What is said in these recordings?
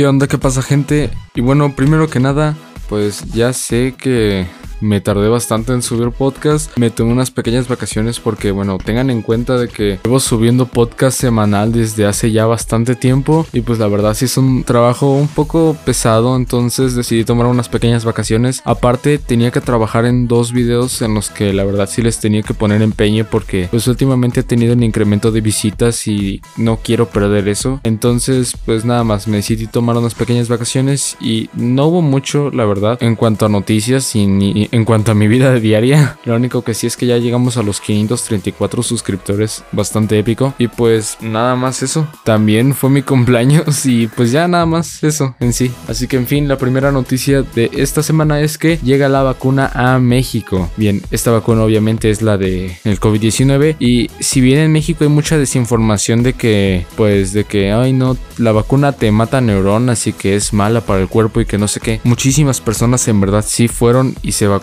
¿Qué onda? ¿Qué pasa gente? Y bueno, primero que nada, pues ya sé que me tardé bastante en subir podcast. Me tomé unas pequeñas vacaciones porque, bueno, tengan en cuenta de que llevo subiendo podcast semanal desde hace ya bastante tiempo. Y pues la verdad sí es un trabajo un poco pesado. Entonces decidí tomar unas pequeñas vacaciones. Aparte, tenía que trabajar en dos videos en los que la verdad sí les tenía que poner empeño porque pues últimamente he tenido un incremento de visitas y no quiero perder eso. Entonces, pues nada más, me decidí tomar unas pequeñas vacaciones y no hubo mucho, la verdad, en cuanto a noticias y ni en cuanto a mi vida diaria, lo único que sí es que ya llegamos a los 534 suscriptores, bastante épico. Y pues nada más eso. También fue mi cumpleaños y pues ya nada más eso en sí. Así que en fin, la primera noticia de esta semana es que llega la vacuna a México. Bien, esta vacuna obviamente es la de el COVID-19 y si bien en México hay mucha desinformación de que pues de que ay no, la vacuna te mata neuronas y que es mala para el cuerpo y que no sé qué. Muchísimas personas en verdad sí fueron y se vacunaron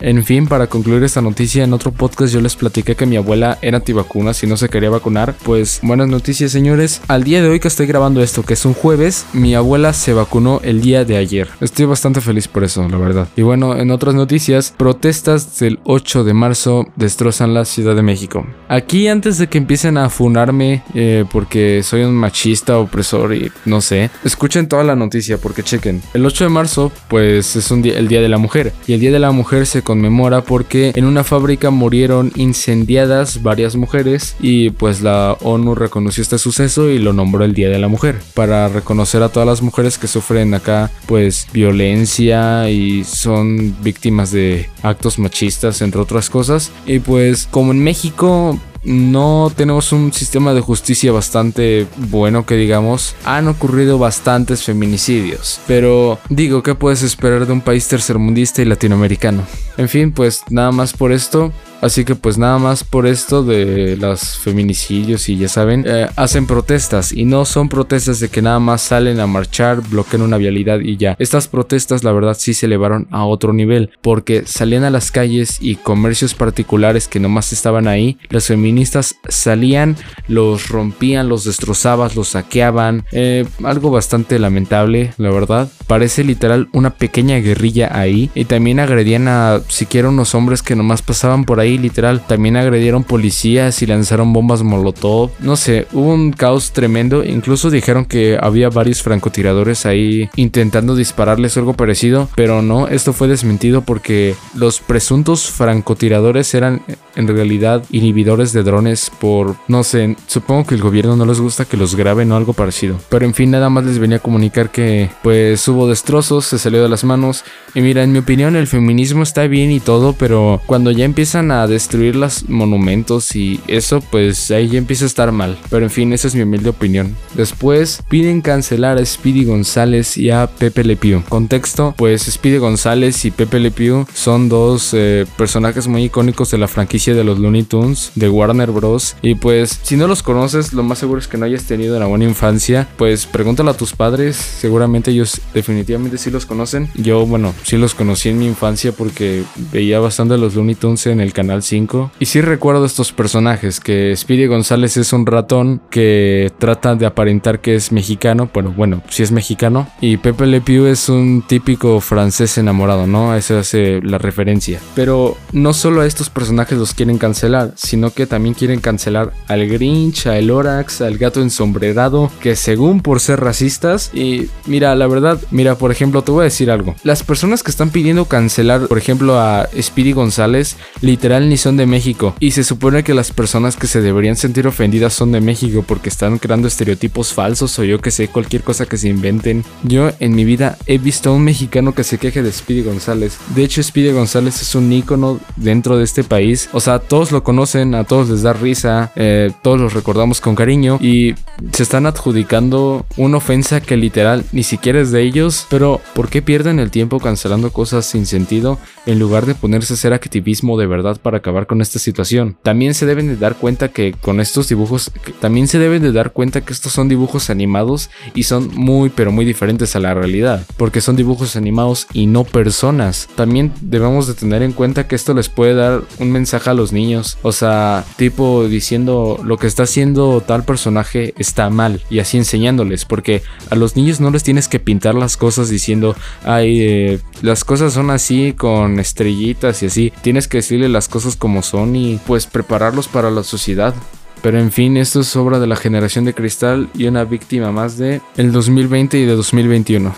en fin, para concluir esta noticia, en otro podcast yo les platiqué que mi abuela era antivacunas y no se quería vacunar. Pues buenas noticias, señores. Al día de hoy que estoy grabando esto, que es un jueves, mi abuela se vacunó el día de ayer. Estoy bastante feliz por eso, la verdad. Y bueno, en otras noticias, protestas del 8 de marzo destrozan la Ciudad de México. Aquí, antes de que empiecen a funarme eh, porque soy un machista opresor y no sé, escuchen toda la noticia porque chequen. El 8 de marzo, pues es un día, el Día de la Mujer. Y el Día de la Mujer se conmemora porque en una fábrica murieron incendiadas varias mujeres y pues la ONU reconoció este suceso y lo nombró el Día de la Mujer. Para reconocer a todas las mujeres que sufren acá pues violencia y son víctimas de actos machistas entre otras cosas. Y pues como en México no tenemos un sistema de justicia bastante bueno que digamos. Han ocurrido bastantes feminicidios. Pero digo, ¿qué puedes esperar de un país tercermundista y latinoamericano? En fin, pues nada más por esto. Así que pues nada más por esto de los feminicidios y ya saben, eh, hacen protestas y no son protestas de que nada más salen a marchar, bloquean una vialidad y ya. Estas protestas la verdad sí se elevaron a otro nivel porque salían a las calles y comercios particulares que nomás estaban ahí, las feministas salían, los rompían, los destrozaban, los saqueaban, eh, algo bastante lamentable la verdad. Parece literal una pequeña guerrilla ahí y también agredían a siquiera unos hombres que nomás pasaban por ahí literal. También agredieron policías y lanzaron bombas molotov. No sé, hubo un caos tremendo. Incluso dijeron que había varios francotiradores ahí intentando dispararles algo parecido. Pero no, esto fue desmentido porque los presuntos francotiradores eran en realidad inhibidores de drones por, no sé, supongo que el gobierno no les gusta que los graben o algo parecido. Pero en fin, nada más les venía a comunicar que pues hubo destrozos, se salió de las manos. Y mira, en mi opinión el feminismo está bien y todo, pero cuando ya empiezan a destruir los monumentos y eso pues ahí ya empieza a estar mal. Pero en fin, esa es mi humilde opinión. Después piden cancelar a Speedy González y a Pepe Le Pew. Contexto, pues Speedy González y Pepe Le Pew son dos eh, personajes muy icónicos de la franquicia de los Looney Tunes de Warner Bros. Y pues si no los conoces, lo más seguro es que no hayas tenido una buena infancia. Pues pregúntalo a tus padres, seguramente ellos definitivamente sí los conocen. Yo bueno, sí los conocí en mi infancia porque veía bastante los Looney Tunes en el canal 5. Y sí recuerdo estos personajes, que Speedy González es un ratón que trata de aparentar que es mexicano, bueno, bueno, si es mexicano. Y Pepe Le Pew es un típico francés enamorado, ¿no? Esa hace la referencia. Pero no solo a estos personajes los quieren cancelar, sino que también quieren cancelar al Grinch, al Orax, al gato ensombrerado, que según por ser racistas. Y mira, la verdad, mira, por ejemplo, te voy a decir algo. Las personas que están pidiendo cancelar, por ejemplo, a Speedy González, literal ni son de México. Y se supone que las personas que se deberían sentir ofendidas son de México porque están creando estereotipos falsos o yo que sé, cualquier cosa que se inventen. Yo en mi vida he visto a un mexicano que se queje de Speedy González. De hecho, Speedy González es un ícono dentro de este país. Sea, todos lo conocen, a todos les da risa, eh, todos los recordamos con cariño y se están adjudicando una ofensa que literal ni siquiera es de ellos. Pero, ¿por qué pierden el tiempo cancelando cosas sin sentido en lugar de ponerse a hacer activismo de verdad para acabar con esta situación. También se deben de dar cuenta que con estos dibujos, también se deben de dar cuenta que estos son dibujos animados y son muy pero muy diferentes a la realidad, porque son dibujos animados y no personas. También debemos de tener en cuenta que esto les puede dar un mensaje a los niños. O sea, tipo diciendo lo que está haciendo tal personaje está mal y así enseñándoles, porque a los niños no les tienes que pintar las cosas diciendo, ay, eh, las cosas son así con estrellitas y así. Tienes que decirle las cosas como son y pues prepararlos para la sociedad. Pero en fin, esto es obra de la generación de cristal y una víctima más de el 2020 y de 2021.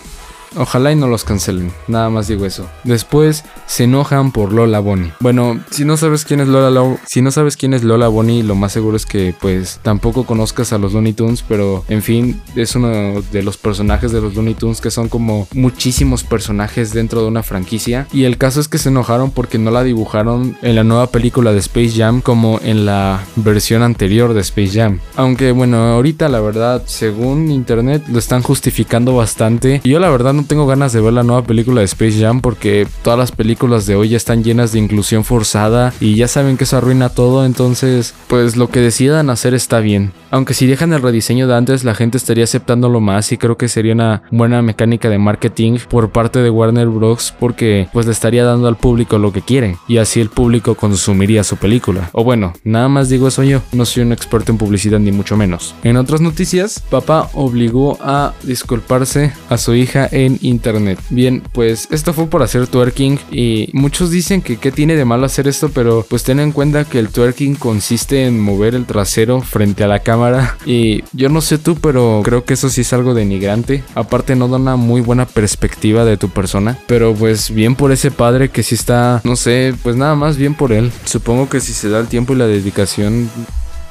Ojalá y no los cancelen, nada más digo eso. Después se enojan por Lola Bonnie. Bueno, si no sabes quién es Lola si no sabes quién es Lola Bonnie, lo más seguro es que pues tampoco conozcas a los Looney Tunes, pero en fin, es uno de los personajes de los Looney Tunes que son como muchísimos personajes dentro de una franquicia y el caso es que se enojaron porque no la dibujaron en la nueva película de Space Jam como en la versión anterior de Space Jam. Aunque bueno, ahorita la verdad, según internet lo están justificando bastante y yo la verdad no tengo ganas de ver la nueva película de Space Jam porque todas las películas de hoy ya están llenas de inclusión forzada y ya saben que eso arruina todo, entonces pues lo que decidan hacer está bien. Aunque si dejan el rediseño de antes la gente estaría aceptándolo más y creo que sería una buena mecánica de marketing por parte de Warner Bros. porque pues le estaría dando al público lo que quiere y así el público consumiría su película. O bueno, nada más digo eso yo, no soy un experto en publicidad ni mucho menos. En otras noticias, papá obligó a disculparse a su hija en internet. Bien, pues esto fue por hacer twerking y muchos dicen que qué tiene de malo hacer esto, pero pues ten en cuenta que el twerking consiste en mover el trasero frente a la cámara y yo no sé tú, pero creo que eso sí es algo denigrante. Aparte no da una muy buena perspectiva de tu persona, pero pues bien por ese padre que sí está, no sé, pues nada más bien por él. Supongo que si se da el tiempo y la dedicación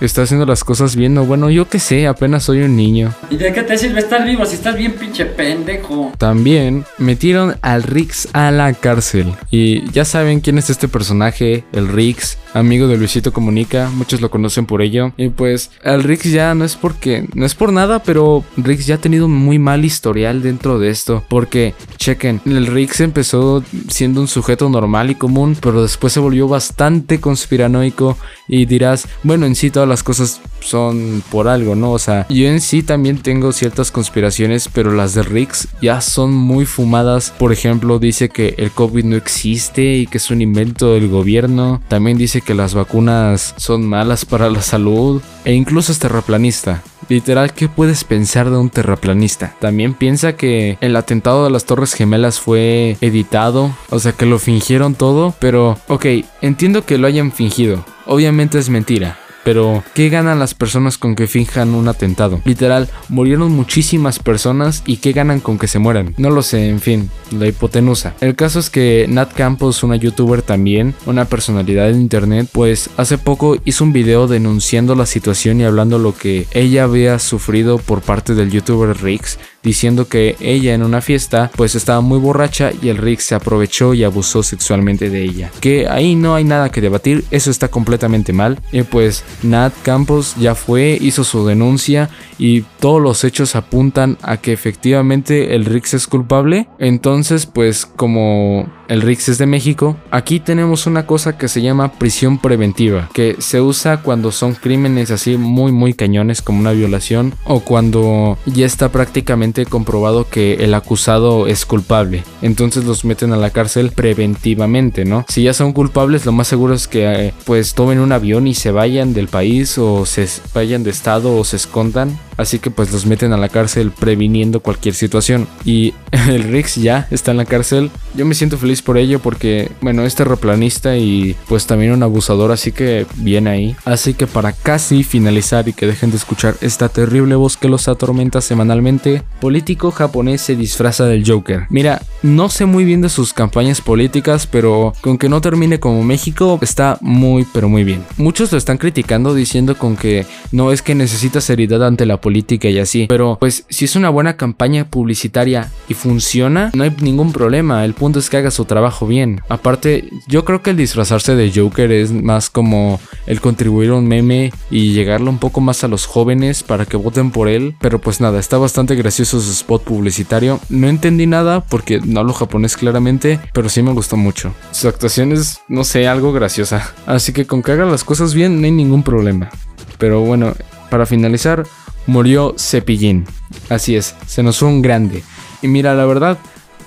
está haciendo las cosas bien. O bueno, yo qué sé, apenas soy un niño. ¿Y de qué te sirve estar vivo si estás bien pinche pendejo? También metieron al Rix a la cárcel. Y ya saben quién es este personaje, el Rix, amigo de Luisito Comunica. Muchos lo conocen por ello. Y pues, el Rix ya no es porque, no es por nada, pero Rix ya ha tenido muy mal historial dentro de esto. Porque, chequen, el Rix empezó siendo un sujeto normal y común, pero después se volvió bastante conspiranoico. Y dirás, bueno, en sí todas las cosas son por algo, ¿no? O sea, yo en sí también tengo ciertas conspiraciones, pero las de Rix ya son muy fumadas. Por ejemplo, dice que el COVID no existe y que es un invento del gobierno. También dice que las vacunas son malas para la salud. E incluso es terraplanista. Literal, ¿qué puedes pensar de un terraplanista? También piensa que el atentado de las Torres Gemelas fue editado, o sea que lo fingieron todo, pero ok, entiendo que lo hayan fingido. Obviamente es mentira, pero, ¿qué ganan las personas con que finjan un atentado? Literal, murieron muchísimas personas y ¿qué ganan con que se mueran? No lo sé, en fin, la hipotenusa. El caso es que Nat Campos, una youtuber también, una personalidad de internet, pues hace poco hizo un video denunciando la situación y hablando lo que ella había sufrido por parte del youtuber Rix diciendo que ella en una fiesta pues estaba muy borracha y el Rick se aprovechó y abusó sexualmente de ella. Que ahí no hay nada que debatir, eso está completamente mal. Y pues Nat Campos ya fue, hizo su denuncia y todos los hechos apuntan a que efectivamente el Rix es culpable. Entonces pues como el Rix es de México, aquí tenemos una cosa que se llama prisión preventiva, que se usa cuando son crímenes así muy muy cañones como una violación o cuando ya está prácticamente comprobado que el acusado es culpable. Entonces los meten a la cárcel preventivamente, ¿no? Si ya son culpables, lo más seguro es que eh, pues tomen un avión y se vayan del país o se vayan de estado o se escondan. Así que pues los meten a la cárcel previniendo cualquier situación. Y el Rix ya está en la cárcel. Yo me siento feliz por ello porque, bueno, es terraplanista y pues también un abusador, así que bien ahí. Así que para casi finalizar y que dejen de escuchar esta terrible voz que los atormenta semanalmente, político japonés se disfraza del Joker. Mira, no sé muy bien de sus campañas políticas, pero con que no termine como México está muy pero muy bien. Muchos lo están criticando diciendo con que no es que necesita seriedad ante la política y así, pero pues si es una buena campaña publicitaria y funciona, no hay ningún problema, el punto es que haga su trabajo bien. Aparte, yo creo que el disfrazarse de Joker es más como el contribuir a un meme y llegarlo un poco más a los jóvenes para que voten por él, pero pues nada, está bastante gracioso su spot publicitario. No entendí nada porque no hablo japonés claramente, pero sí me gustó mucho. Su actuación es, no sé, algo graciosa. Así que con que haga las cosas bien no hay ningún problema. Pero bueno, para finalizar, murió Cepillín. Así es, se nos fue un grande. Y mira, la verdad,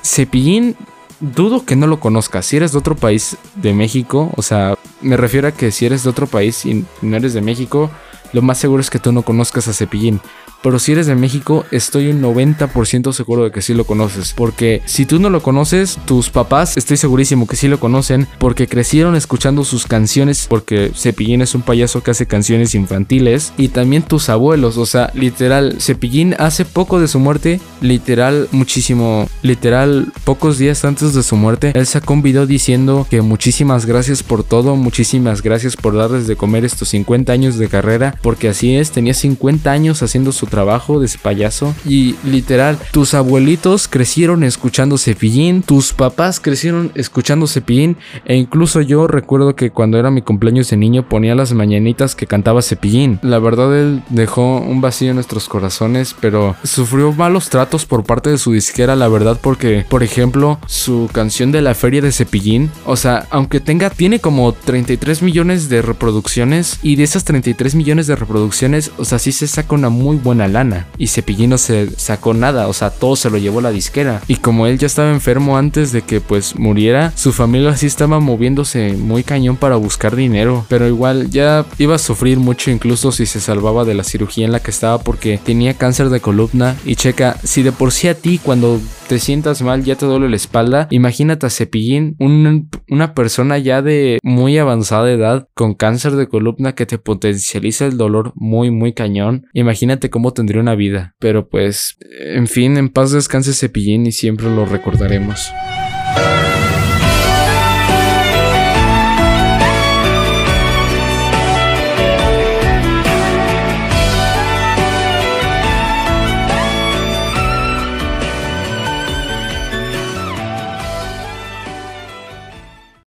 Cepillín dudo que no lo conozcas. Si eres de otro país de México, o sea, me refiero a que si eres de otro país y no eres de México, lo más seguro es que tú no conozcas a Cepillín. Pero si eres de México, estoy un 90% seguro de que sí lo conoces. Porque si tú no lo conoces, tus papás, estoy segurísimo que sí lo conocen. Porque crecieron escuchando sus canciones. Porque Cepillín es un payaso que hace canciones infantiles. Y también tus abuelos. O sea, literal, Cepillín hace poco de su muerte. Literal, muchísimo. Literal, pocos días antes de su muerte. Él sacó un video diciendo que muchísimas gracias por todo. Muchísimas gracias por darles de comer estos 50 años de carrera. Porque así es, tenía 50 años haciendo su trabajo de ese payaso. Y literal, tus abuelitos crecieron escuchando Cepillín, tus papás crecieron escuchando Cepillín. E incluso yo recuerdo que cuando era mi cumpleaños de niño ponía las mañanitas que cantaba Cepillín. La verdad, él dejó un vacío en nuestros corazones, pero sufrió malos tratos por parte de su disquera, la verdad, porque, por ejemplo, su canción de la feria de Cepillín, o sea, aunque tenga, tiene como 33 millones de reproducciones y de esas 33 millones de reproducciones, o sea, sí se saca una muy buena lana. Y Cepillín no se sacó nada, o sea, todo se lo llevó la disquera. Y como él ya estaba enfermo antes de que pues muriera, su familia así estaba moviéndose muy cañón para buscar dinero. Pero igual ya iba a sufrir mucho incluso si se salvaba de la cirugía en la que estaba porque tenía cáncer de columna. Y checa, si de por sí a ti cuando te sientas mal, ya te duele la espalda. Imagínate a Cepillín, una persona ya de muy avanzada edad con cáncer de columna que te potencializa el dolor muy, muy cañón. Imagínate cómo tendría una vida. Pero pues, en fin, en paz descanse Cepillín y siempre lo recordaremos.